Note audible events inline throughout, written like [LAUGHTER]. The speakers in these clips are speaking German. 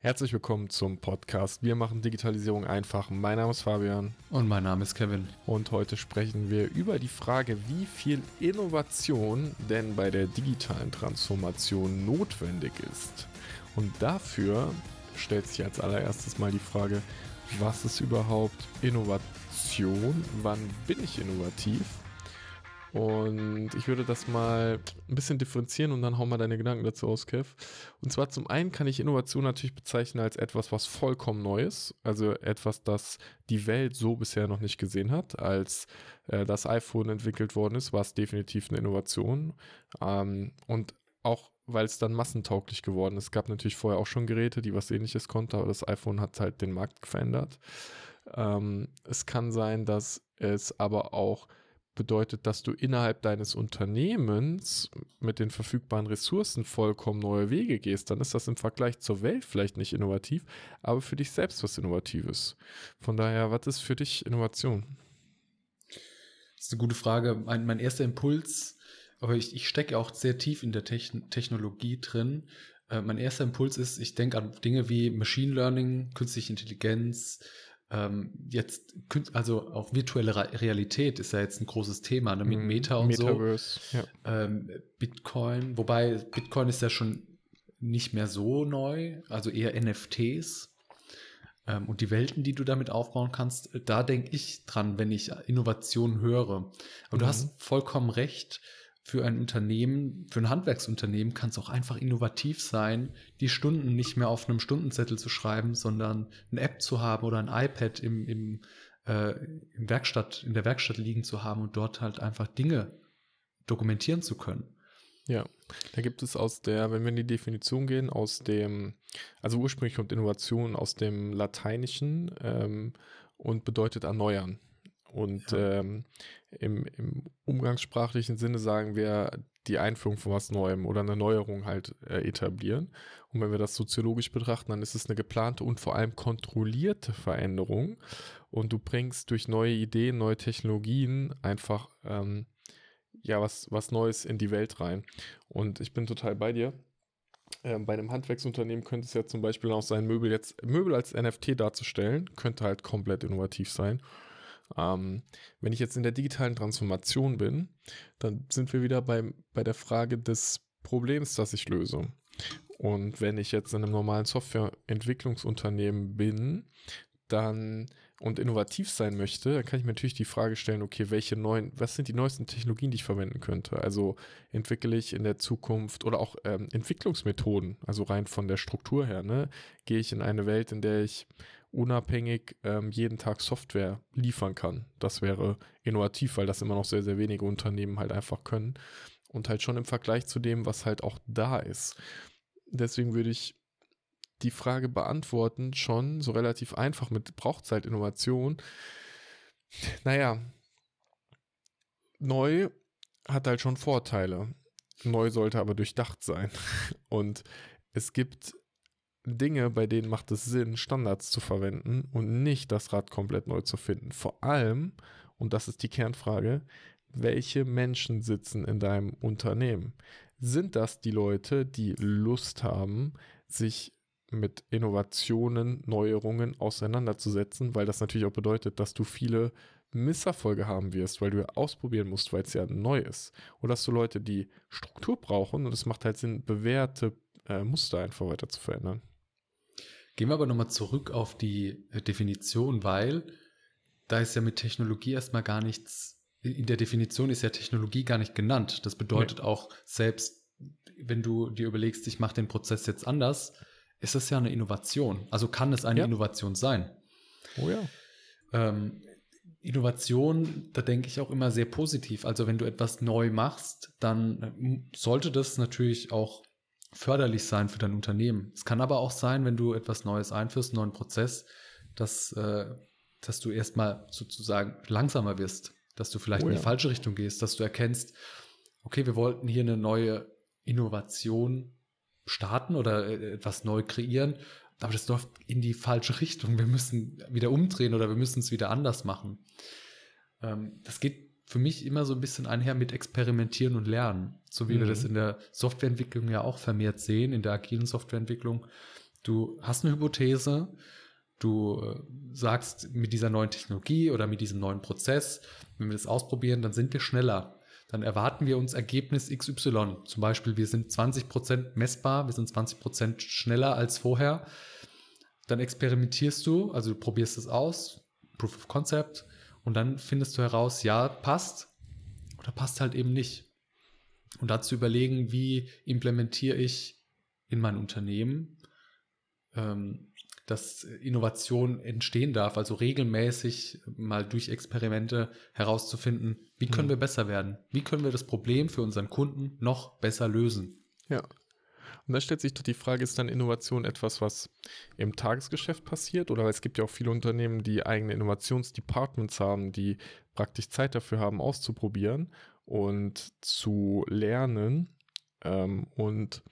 Herzlich willkommen zum Podcast. Wir machen Digitalisierung einfach. Mein Name ist Fabian. Und mein Name ist Kevin. Und heute sprechen wir über die Frage, wie viel Innovation denn bei der digitalen Transformation notwendig ist. Und dafür stellt sich als allererstes mal die Frage, was ist überhaupt Innovation? Wann bin ich innovativ? Und ich würde das mal ein bisschen differenzieren und dann hau mal deine Gedanken dazu aus, Kev. Und zwar zum einen kann ich Innovation natürlich bezeichnen als etwas, was vollkommen neu ist. Also etwas, das die Welt so bisher noch nicht gesehen hat. Als äh, das iPhone entwickelt worden ist, war es definitiv eine Innovation. Ähm, und auch weil es dann massentauglich geworden ist. Es gab natürlich vorher auch schon Geräte, die was ähnliches konnten, aber das iPhone hat halt den Markt verändert. Ähm, es kann sein, dass es aber auch bedeutet, dass du innerhalb deines Unternehmens mit den verfügbaren Ressourcen vollkommen neue Wege gehst, dann ist das im Vergleich zur Welt vielleicht nicht innovativ, aber für dich selbst was Innovatives. Von daher, was ist für dich Innovation? Das ist eine gute Frage. Mein, mein erster Impuls, aber ich, ich stecke auch sehr tief in der Techn Technologie drin. Äh, mein erster Impuls ist, ich denke an Dinge wie Machine Learning, künstliche Intelligenz, ähm, jetzt, also auch virtuelle Realität ist ja jetzt ein großes Thema, ne, mit mhm. Meta und Metaverse, so. Ja. Ähm, Bitcoin, wobei Bitcoin ist ja schon nicht mehr so neu, also eher NFTs ähm, und die Welten, die du damit aufbauen kannst, da denke ich dran, wenn ich Innovation höre. Aber mhm. du hast vollkommen recht für ein Unternehmen, für ein Handwerksunternehmen kann es auch einfach innovativ sein, die Stunden nicht mehr auf einem Stundenzettel zu schreiben, sondern eine App zu haben oder ein iPad im, im, äh, im Werkstatt, in der Werkstatt liegen zu haben und dort halt einfach Dinge dokumentieren zu können. Ja, da gibt es aus der, wenn wir in die Definition gehen, aus dem, also ursprünglich kommt Innovation aus dem Lateinischen ähm, und bedeutet erneuern. Und ja. ähm, im, im umgangssprachlichen Sinne sagen wir die Einführung von was Neuem oder eine Neuerung halt äh, etablieren. Und wenn wir das soziologisch betrachten, dann ist es eine geplante und vor allem kontrollierte Veränderung. Und du bringst durch neue Ideen, neue Technologien einfach ähm, ja was, was Neues in die Welt rein. Und ich bin total bei dir. Ähm, bei einem Handwerksunternehmen könnte es ja zum Beispiel auch sein, Möbel jetzt, Möbel als NFT darzustellen, könnte halt komplett innovativ sein. Ähm, wenn ich jetzt in der digitalen Transformation bin, dann sind wir wieder bei, bei der Frage des Problems, das ich löse. Und wenn ich jetzt in einem normalen Softwareentwicklungsunternehmen bin, dann und innovativ sein möchte, dann kann ich mir natürlich die Frage stellen, okay, welche neuen, was sind die neuesten Technologien, die ich verwenden könnte? Also entwickle ich in der Zukunft oder auch ähm, Entwicklungsmethoden, also rein von der Struktur her, ne, gehe ich in eine Welt, in der ich unabhängig ähm, jeden Tag Software liefern kann. Das wäre innovativ, weil das immer noch sehr, sehr wenige Unternehmen halt einfach können. Und halt schon im Vergleich zu dem, was halt auch da ist. Deswegen würde ich die Frage beantworten, schon so relativ einfach mit Brauchtzeit Innovation. Naja, neu hat halt schon Vorteile. Neu sollte aber durchdacht sein. [LAUGHS] Und es gibt Dinge, bei denen macht es Sinn, Standards zu verwenden und nicht das Rad komplett neu zu finden. Vor allem, und das ist die Kernfrage, welche Menschen sitzen in deinem Unternehmen? Sind das die Leute, die Lust haben, sich mit Innovationen, Neuerungen auseinanderzusetzen, weil das natürlich auch bedeutet, dass du viele Misserfolge haben wirst, weil du ja ausprobieren musst, weil es ja neu ist. Oder hast du Leute, die Struktur brauchen und es macht halt Sinn, bewährte äh, Muster einfach weiter zu verändern. Gehen wir aber nochmal zurück auf die äh, Definition, weil da ist ja mit Technologie erstmal gar nichts, in der Definition ist ja Technologie gar nicht genannt. Das bedeutet nee. auch, selbst wenn du dir überlegst, ich mache den Prozess jetzt anders, ist das ja eine Innovation. Also kann es eine ja. Innovation sein. Oh ja. Ähm, Innovation, da denke ich auch immer sehr positiv. Also wenn du etwas neu machst, dann sollte das natürlich auch förderlich sein für dein Unternehmen. Es kann aber auch sein, wenn du etwas Neues einführst, einen neuen Prozess, dass, äh, dass du erstmal sozusagen langsamer wirst, dass du vielleicht oh ja. in die falsche Richtung gehst, dass du erkennst, okay, wir wollten hier eine neue Innovation starten oder äh, etwas neu kreieren, aber das läuft in die falsche Richtung. Wir müssen wieder umdrehen oder wir müssen es wieder anders machen. Ähm, das geht für mich immer so ein bisschen einher mit Experimentieren und Lernen, so wie mhm. wir das in der Softwareentwicklung ja auch vermehrt sehen, in der agilen Softwareentwicklung, Du hast eine Hypothese, du äh, sagst mit dieser neuen Technologie oder mit diesem neuen Prozess, wenn wir das ausprobieren, dann sind wir schneller. Dann erwarten wir uns Ergebnis XY. Zum Beispiel, wir sind 20% messbar, wir sind 20% schneller als vorher. Dann experimentierst du, also du probierst es aus, Proof of Concept, und dann findest du heraus, ja, passt oder passt halt eben nicht. Und dazu überlegen, wie implementiere ich in mein Unternehmen, ähm, dass Innovation entstehen darf, also regelmäßig mal durch Experimente herauszufinden, wie können mhm. wir besser werden? Wie können wir das Problem für unseren Kunden noch besser lösen? Ja. Und da stellt sich doch die Frage, ist dann Innovation etwas, was im Tagesgeschäft passiert? Oder es gibt ja auch viele Unternehmen, die eigene Innovationsdepartments haben, die praktisch Zeit dafür haben, auszuprobieren und zu lernen. Ähm, und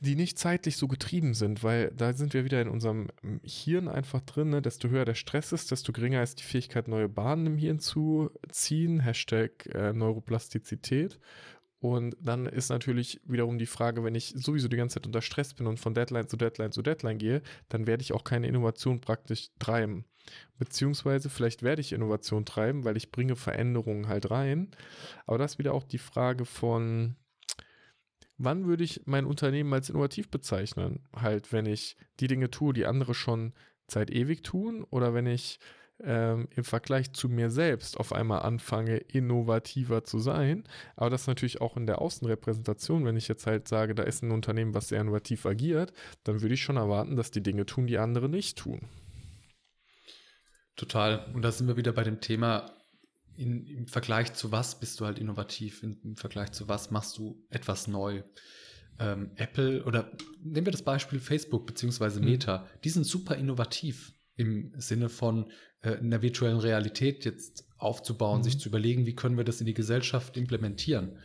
die nicht zeitlich so getrieben sind, weil da sind wir wieder in unserem Hirn einfach drin. Ne? Desto höher der Stress ist, desto geringer ist die Fähigkeit, neue Bahnen im Hirn zu ziehen. Hashtag äh, Neuroplastizität. Und dann ist natürlich wiederum die Frage, wenn ich sowieso die ganze Zeit unter Stress bin und von Deadline zu Deadline zu Deadline gehe, dann werde ich auch keine Innovation praktisch treiben. Beziehungsweise vielleicht werde ich Innovation treiben, weil ich bringe Veränderungen halt rein. Aber das ist wieder auch die Frage von, wann würde ich mein Unternehmen als innovativ bezeichnen? Halt, wenn ich die Dinge tue, die andere schon seit ewig tun oder wenn ich ähm, im Vergleich zu mir selbst auf einmal anfange, innovativer zu sein. Aber das natürlich auch in der Außenrepräsentation, wenn ich jetzt halt sage, da ist ein Unternehmen, was sehr innovativ agiert, dann würde ich schon erwarten, dass die Dinge tun, die andere nicht tun. Total. Und da sind wir wieder bei dem Thema, in, im Vergleich zu was bist du halt innovativ, in, im Vergleich zu was machst du etwas neu. Ähm, Apple oder nehmen wir das Beispiel Facebook beziehungsweise mhm. Meta, mhm. die sind super innovativ im Sinne von äh, einer virtuellen Realität jetzt aufzubauen, mhm. sich zu überlegen, wie können wir das in die Gesellschaft implementieren.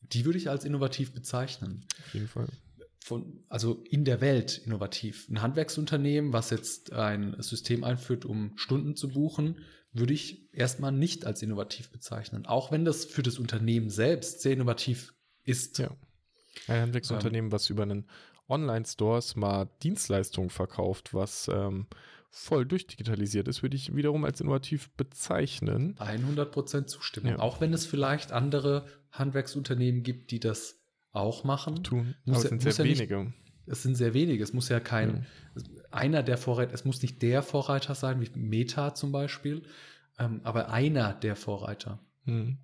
Die würde ich als innovativ bezeichnen. Auf jeden Fall. Von, also in der Welt innovativ. Ein Handwerksunternehmen, was jetzt ein System einführt, um Stunden zu buchen, würde ich erstmal nicht als innovativ bezeichnen. Auch wenn das für das Unternehmen selbst sehr innovativ ist. Ja. Ein Handwerksunternehmen, ähm, was über einen Online-Store Smart Dienstleistungen verkauft, was ähm, voll durchdigitalisiert ist, würde ich wiederum als innovativ bezeichnen. 100% zustimmen. Ja. Auch wenn es vielleicht andere Handwerksunternehmen gibt, die das auch machen. Tun, muss aber es sind sehr ja wenige. Nicht, es sind sehr wenige. Es muss ja kein, einer der Vorreiter, es muss nicht der Vorreiter sein, wie Meta zum Beispiel, ähm, aber einer der Vorreiter. Hm.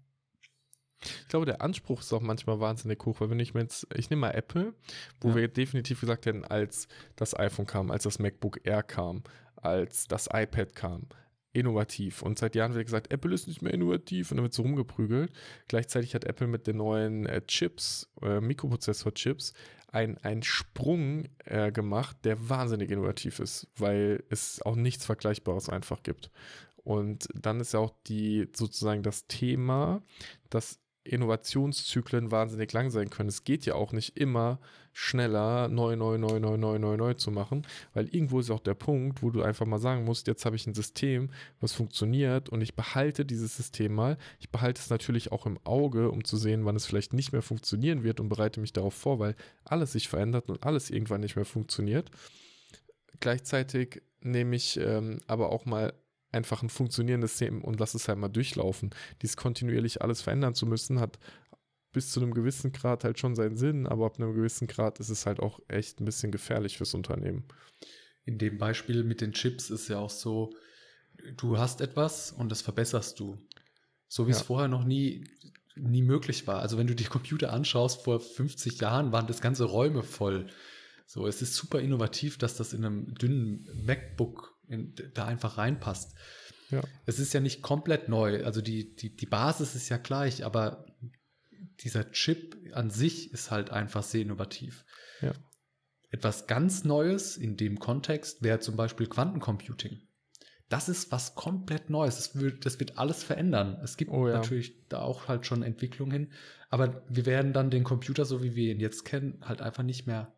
Ich glaube, der Anspruch ist auch manchmal wahnsinnig hoch, weil wenn ich mir jetzt, ich nehme mal Apple, wo ja. wir definitiv gesagt hätten, als das iPhone kam, als das MacBook Air kam, als das iPad kam, innovativ. Und seit Jahren wird gesagt, Apple ist nicht mehr innovativ und wird so rumgeprügelt. Gleichzeitig hat Apple mit den neuen äh, Chips, äh, Mikroprozessor-Chips, einen Sprung äh, gemacht, der wahnsinnig innovativ ist, weil es auch nichts Vergleichbares einfach gibt. Und dann ist ja auch die sozusagen das Thema, dass Innovationszyklen wahnsinnig lang sein können. Es geht ja auch nicht immer schneller, neu, neu, neu, neu, neu, neu, neu zu machen, weil irgendwo ist auch der Punkt, wo du einfach mal sagen musst, jetzt habe ich ein System, was funktioniert und ich behalte dieses System mal. Ich behalte es natürlich auch im Auge, um zu sehen, wann es vielleicht nicht mehr funktionieren wird und bereite mich darauf vor, weil alles sich verändert und alles irgendwann nicht mehr funktioniert. Gleichzeitig nehme ich ähm, aber auch mal einfach ein funktionierendes System und lass es halt mal durchlaufen. Dies kontinuierlich alles verändern zu müssen, hat bis zu einem gewissen Grad halt schon seinen Sinn, aber ab einem gewissen Grad ist es halt auch echt ein bisschen gefährlich fürs Unternehmen. In dem Beispiel mit den Chips ist ja auch so, du hast etwas und das verbesserst du. So wie ja. es vorher noch nie, nie möglich war. Also wenn du die Computer anschaust, vor 50 Jahren waren das ganze Räume voll. So, es ist super innovativ, dass das in einem dünnen MacBook in, da einfach reinpasst. Ja. Es ist ja nicht komplett neu. Also die, die, die Basis ist ja gleich, aber dieser Chip an sich ist halt einfach sehr innovativ. Ja. Etwas ganz Neues in dem Kontext wäre zum Beispiel Quantencomputing. Das ist was komplett Neues. Das wird, das wird alles verändern. Es gibt oh ja. natürlich da auch halt schon Entwicklungen hin, aber wir werden dann den Computer, so wie wir ihn jetzt kennen, halt einfach nicht mehr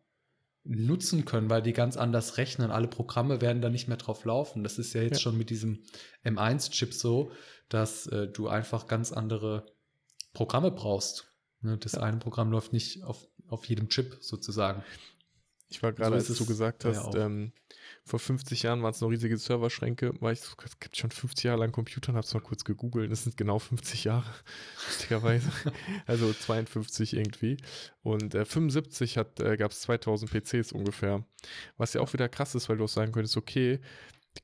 nutzen können, weil die ganz anders rechnen. Alle Programme werden da nicht mehr drauf laufen. Das ist ja jetzt ja. schon mit diesem M1-Chip so, dass äh, du einfach ganz andere Programme brauchst. Ne? Das ja. eine Programm läuft nicht auf, auf jedem Chip sozusagen. Ich war gerade, so als du gesagt hast, ja ähm, vor 50 Jahren waren es noch riesige Serverschränke, war ich so, es gibt schon 50 Jahre lang Computer und habe es mal kurz gegoogelt. Das sind genau 50 Jahre, [LAUGHS] lustigerweise. [LAUGHS] also 52 irgendwie. Und äh, 75 äh, gab es 2000 PCs ungefähr. Was ja auch wieder krass ist, weil du auch sagen könntest, okay,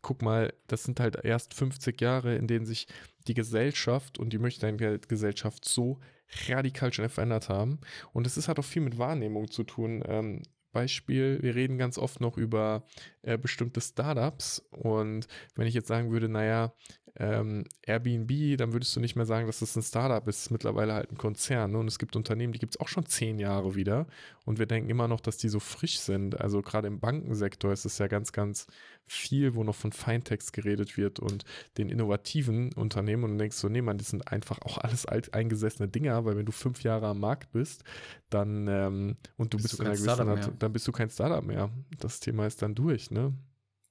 guck mal, das sind halt erst 50 Jahre, in denen sich die Gesellschaft und die Möchtegern-Gesellschaft so radikal schon verändert haben. Und es ist halt auch viel mit Wahrnehmung zu tun. Ähm, Beispiel, wir reden ganz oft noch über äh, bestimmte Startups. Und wenn ich jetzt sagen würde, naja, ähm, Airbnb, dann würdest du nicht mehr sagen, dass das ein Startup ist, es ist mittlerweile halt ein Konzern. Ne? Und es gibt Unternehmen, die gibt es auch schon zehn Jahre wieder und wir denken immer noch, dass die so frisch sind. Also gerade im Bankensektor ist es ja ganz, ganz viel, wo noch von Fintechs geredet wird und den innovativen Unternehmen und du denkst so, nee, man, das sind einfach auch alles alt eingesessene Dinger, weil wenn du fünf Jahre am Markt bist, dann ähm, und du bist, bist du in einer gewissen Art, dann bist du kein Startup mehr. Das Thema ist dann durch, ne?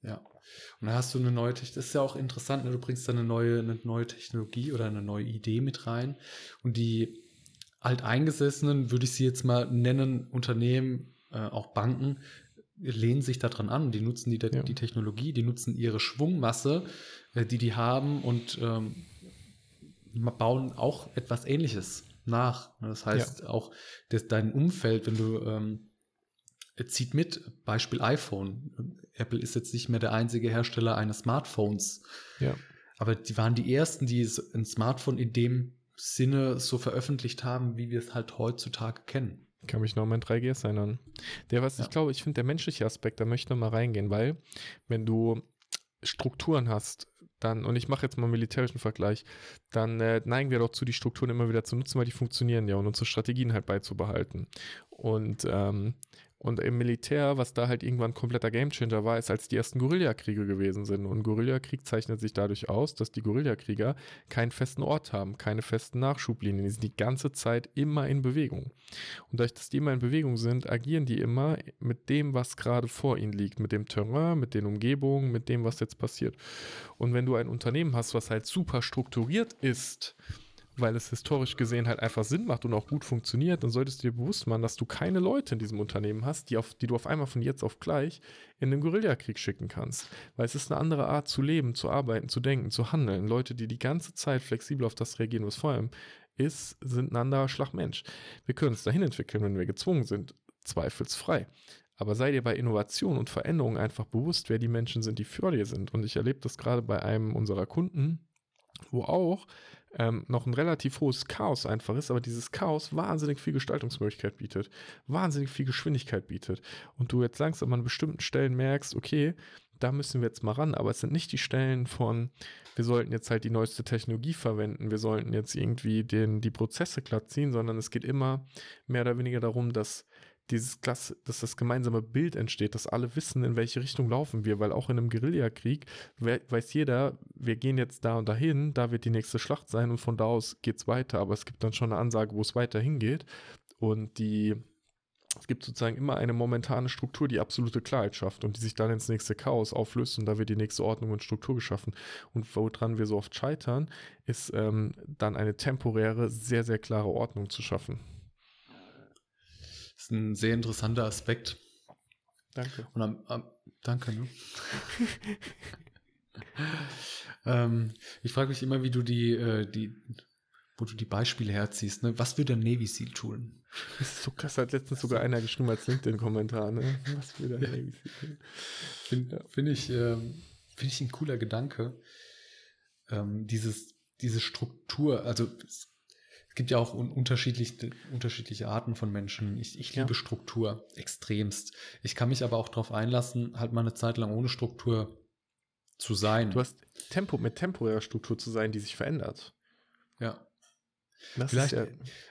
Ja. Und dann hast du eine neue Technologie. Das ist ja auch interessant, ne? du bringst da eine neue, eine neue Technologie oder eine neue Idee mit rein. Und die alteingesessenen, würde ich sie jetzt mal nennen, Unternehmen, äh, auch Banken, lehnen sich daran an, die nutzen die, ja. die Technologie, die nutzen ihre Schwungmasse, äh, die die haben und ähm, bauen auch etwas Ähnliches nach. Das heißt ja. auch, dass dein Umfeld, wenn du ähm, zieht mit, Beispiel iPhone. Apple ist jetzt nicht mehr der einzige Hersteller eines Smartphones. Ja. Aber die waren die ersten, die ein Smartphone in dem Sinne so veröffentlicht haben, wie wir es halt heutzutage kennen. Ich kann mich noch an mein 3GS erinnern. Der, was ja. ich glaube, ich finde, der menschliche Aspekt, da möchte ich noch mal reingehen, weil wenn du Strukturen hast, dann, und ich mache jetzt mal einen militärischen Vergleich, dann äh, neigen wir doch zu, die Strukturen immer wieder zu nutzen, weil die funktionieren ja und unsere Strategien halt beizubehalten. Und ähm, und im Militär, was da halt irgendwann kompletter Gamechanger war, ist, als die ersten Guerillakriege gewesen sind. Und Guerillakrieg zeichnet sich dadurch aus, dass die Guerillakrieger keinen festen Ort haben, keine festen Nachschublinien. Die sind die ganze Zeit immer in Bewegung. Und dadurch, dass die immer in Bewegung sind, agieren die immer mit dem, was gerade vor ihnen liegt, mit dem Terrain, mit den Umgebungen, mit dem, was jetzt passiert. Und wenn du ein Unternehmen hast, was halt super strukturiert ist, weil es historisch gesehen halt einfach Sinn macht und auch gut funktioniert, dann solltest du dir bewusst machen, dass du keine Leute in diesem Unternehmen hast, die, auf, die du auf einmal von jetzt auf gleich in den Guerillakrieg schicken kannst. Weil es ist eine andere Art zu leben, zu arbeiten, zu denken, zu handeln. Leute, die die ganze Zeit flexibel auf das reagieren, was vor allem ist, sind ein anderer Schlagmensch. Wir können es dahin entwickeln, wenn wir gezwungen sind, zweifelsfrei. Aber sei dir bei Innovation und Veränderung einfach bewusst, wer die Menschen sind, die für dir sind. Und ich erlebe das gerade bei einem unserer Kunden, wo auch ähm, noch ein relativ hohes Chaos einfach ist, aber dieses Chaos wahnsinnig viel Gestaltungsmöglichkeit bietet, wahnsinnig viel Geschwindigkeit bietet. Und du jetzt langsam an bestimmten Stellen merkst, okay, da müssen wir jetzt mal ran, aber es sind nicht die Stellen von, wir sollten jetzt halt die neueste Technologie verwenden, wir sollten jetzt irgendwie den, die Prozesse glatt ziehen, sondern es geht immer mehr oder weniger darum, dass dieses Klasse, dass das gemeinsame Bild entsteht, dass alle wissen, in welche Richtung laufen wir, weil auch in einem Guerillakrieg weiß jeder, wir gehen jetzt da und dahin, da wird die nächste Schlacht sein und von da aus geht es weiter, aber es gibt dann schon eine Ansage, wo es weiter hingeht und die es gibt sozusagen immer eine momentane Struktur, die absolute Klarheit schafft und die sich dann ins nächste Chaos auflöst und da wird die nächste Ordnung und Struktur geschaffen. Und woran wir so oft scheitern, ist ähm, dann eine temporäre, sehr, sehr klare Ordnung zu schaffen ist ein sehr interessanter Aspekt. Danke. Und am, am danke, ne? [LAUGHS] ähm, ich frage mich immer, wie du die, äh, die, wo du die Beispiele herziehst. Ne? Was würde ein Navy Seal tun? Das ist so krass, hat letztens sogar einer geschrieben als LinkedIn-Kommentar. Ne? Was würde ein Navy Seal tun? Finde ja. find ich, ähm, find ich ein cooler Gedanke. Ähm, dieses, diese Struktur, also es es gibt ja auch un unterschiedliche, unterschiedliche Arten von Menschen. Ich, ich liebe ja. Struktur extremst. Ich kann mich aber auch darauf einlassen, halt mal eine Zeit lang ohne Struktur zu sein. Du hast Tempo mit temporärer Struktur zu sein, die sich verändert. Ja. Das Vielleicht, ist ja,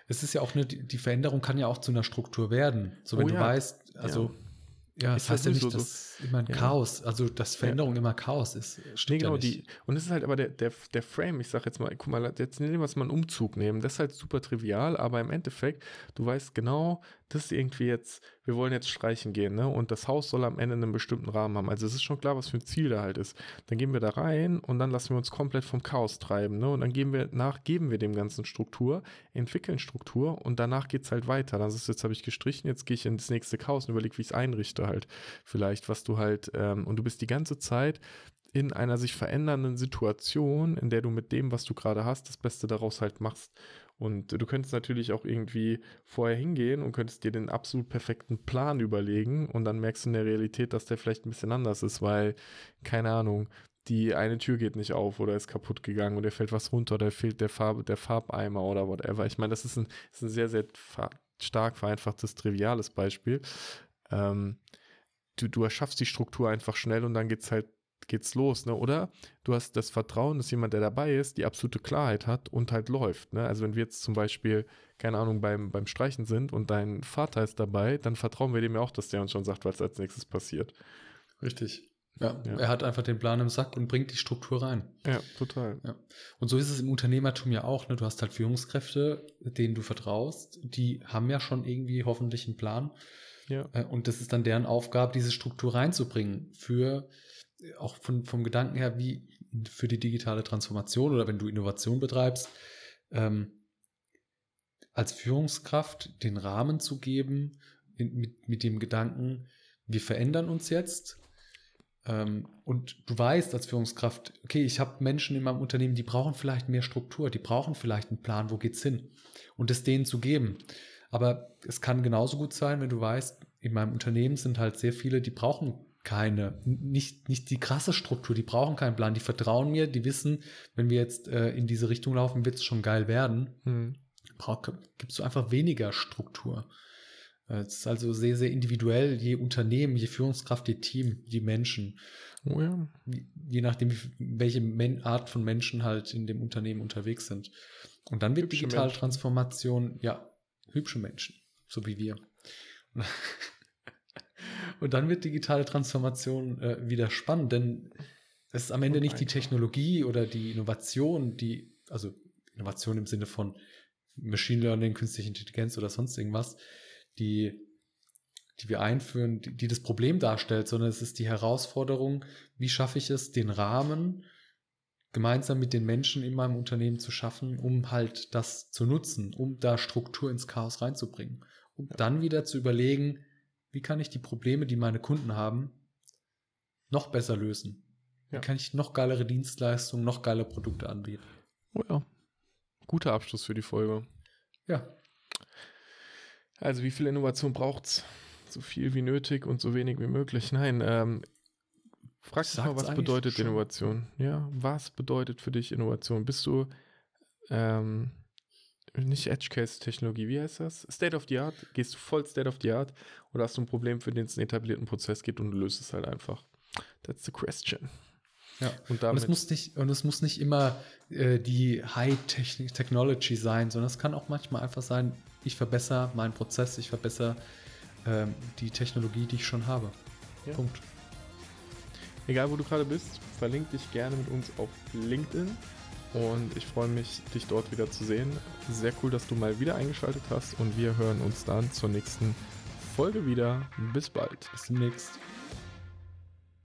es ist ja auch eine, die Veränderung kann ja auch zu einer Struktur werden. So, wenn oh, du ja. weißt, also ja. Ja, das heißt ja nicht, dass so, immer ein. Chaos, also dass Veränderung immer Chaos ist. Nee, genau, ja die, und es ist halt aber der, der, der Frame, ich sag jetzt mal, guck mal, jetzt nehmen wir mal einen Umzug nehmen, das ist halt super trivial, aber im Endeffekt, du weißt genau, das ist irgendwie jetzt, wir wollen jetzt streichen gehen, ne? Und das Haus soll am Ende einen bestimmten Rahmen haben. Also es ist schon klar, was für ein Ziel da halt ist. Dann gehen wir da rein und dann lassen wir uns komplett vom Chaos treiben, ne? Und dann geben wir nach, geben wir dem ganzen Struktur, entwickeln Struktur und danach geht es halt weiter. Das ist jetzt habe ich gestrichen, jetzt gehe ich ins nächste Chaos und überlege, wie ich es einrichte halt. Vielleicht, was du halt, ähm, und du bist die ganze Zeit in einer sich verändernden Situation, in der du mit dem, was du gerade hast, das Beste daraus halt machst. Und du könntest natürlich auch irgendwie vorher hingehen und könntest dir den absolut perfekten Plan überlegen und dann merkst du in der Realität, dass der vielleicht ein bisschen anders ist, weil, keine Ahnung, die eine Tür geht nicht auf oder ist kaputt gegangen dir fällt was runter oder fehlt der, Farbe, der Farbeimer oder whatever. Ich meine, das ist ein, ist ein sehr, sehr stark vereinfachtes, triviales Beispiel. Ähm, du, du erschaffst die Struktur einfach schnell und dann geht es halt geht's los, ne? Oder du hast das Vertrauen, dass jemand, der dabei ist, die absolute Klarheit hat und halt läuft. Ne? Also wenn wir jetzt zum Beispiel, keine Ahnung, beim, beim Streichen sind und dein Vater ist dabei, dann vertrauen wir dem ja auch, dass der uns schon sagt, was als nächstes passiert. Richtig. Ja, ja, er hat einfach den Plan im Sack und bringt die Struktur rein. Ja, total. Ja. Und so ist es im Unternehmertum ja auch. Ne? Du hast halt Führungskräfte, denen du vertraust. Die haben ja schon irgendwie hoffentlich einen Plan. Ja. Äh, und das ist dann deren Aufgabe, diese Struktur reinzubringen für auch von, vom Gedanken her, wie für die digitale Transformation oder wenn du Innovation betreibst, ähm, als Führungskraft den Rahmen zu geben, in, mit, mit dem Gedanken, wir verändern uns jetzt. Ähm, und du weißt als Führungskraft, okay, ich habe Menschen in meinem Unternehmen, die brauchen vielleicht mehr Struktur, die brauchen vielleicht einen Plan, wo geht's hin? Und es denen zu geben. Aber es kann genauso gut sein, wenn du weißt, in meinem Unternehmen sind halt sehr viele, die brauchen keine, nicht, nicht die krasse Struktur, die brauchen keinen Plan, die vertrauen mir, die wissen, wenn wir jetzt äh, in diese Richtung laufen, wird es schon geil werden. Hm. Gibst du einfach weniger Struktur. Äh, es ist also sehr, sehr individuell, je Unternehmen, je Führungskraft, je Team, je Menschen. Oh ja. Je nachdem, welche Art von Menschen halt in dem Unternehmen unterwegs sind. Und dann wird hübsche digitale Menschen. Transformation, ja, hübsche Menschen, so wie wir. [LAUGHS] Und dann wird digitale Transformation äh, wieder spannend, denn es ist am Ende nicht die Technologie oder die Innovation, die, also Innovation im Sinne von Machine Learning, künstliche Intelligenz oder sonst irgendwas, die, die wir einführen, die, die das Problem darstellt, sondern es ist die Herausforderung, wie schaffe ich es, den Rahmen gemeinsam mit den Menschen in meinem Unternehmen zu schaffen, um halt das zu nutzen, um da Struktur ins Chaos reinzubringen. Um ja. dann wieder zu überlegen, wie kann ich die Probleme, die meine Kunden haben, noch besser lösen? Ja. Wie kann ich noch geilere Dienstleistungen, noch geile Produkte anbieten? Oh ja. Guter Abschluss für die Folge. Ja. Also wie viel Innovation braucht es? So viel wie nötig und so wenig wie möglich. Nein, ähm, frag dich mal, was bedeutet schon. Innovation? Ja, was bedeutet für dich Innovation? Bist du ähm, nicht Edge Case Technologie, wie heißt das? State of the Art? Gehst du voll State of the Art oder hast du ein Problem, für den es einen etablierten Prozess gibt und du löst es halt einfach? That's the question. Ja, und, damit und es muss nicht, und es muss nicht immer äh, die High Technology sein, sondern es kann auch manchmal einfach sein, ich verbessere meinen Prozess, ich verbessere ähm, die Technologie, die ich schon habe. Ja. Punkt. Egal wo du gerade bist, verlink dich gerne mit uns auf LinkedIn. Und ich freue mich, dich dort wieder zu sehen. Sehr cool, dass du mal wieder eingeschaltet hast und wir hören uns dann zur nächsten Folge wieder. Bis bald. Bis demnächst.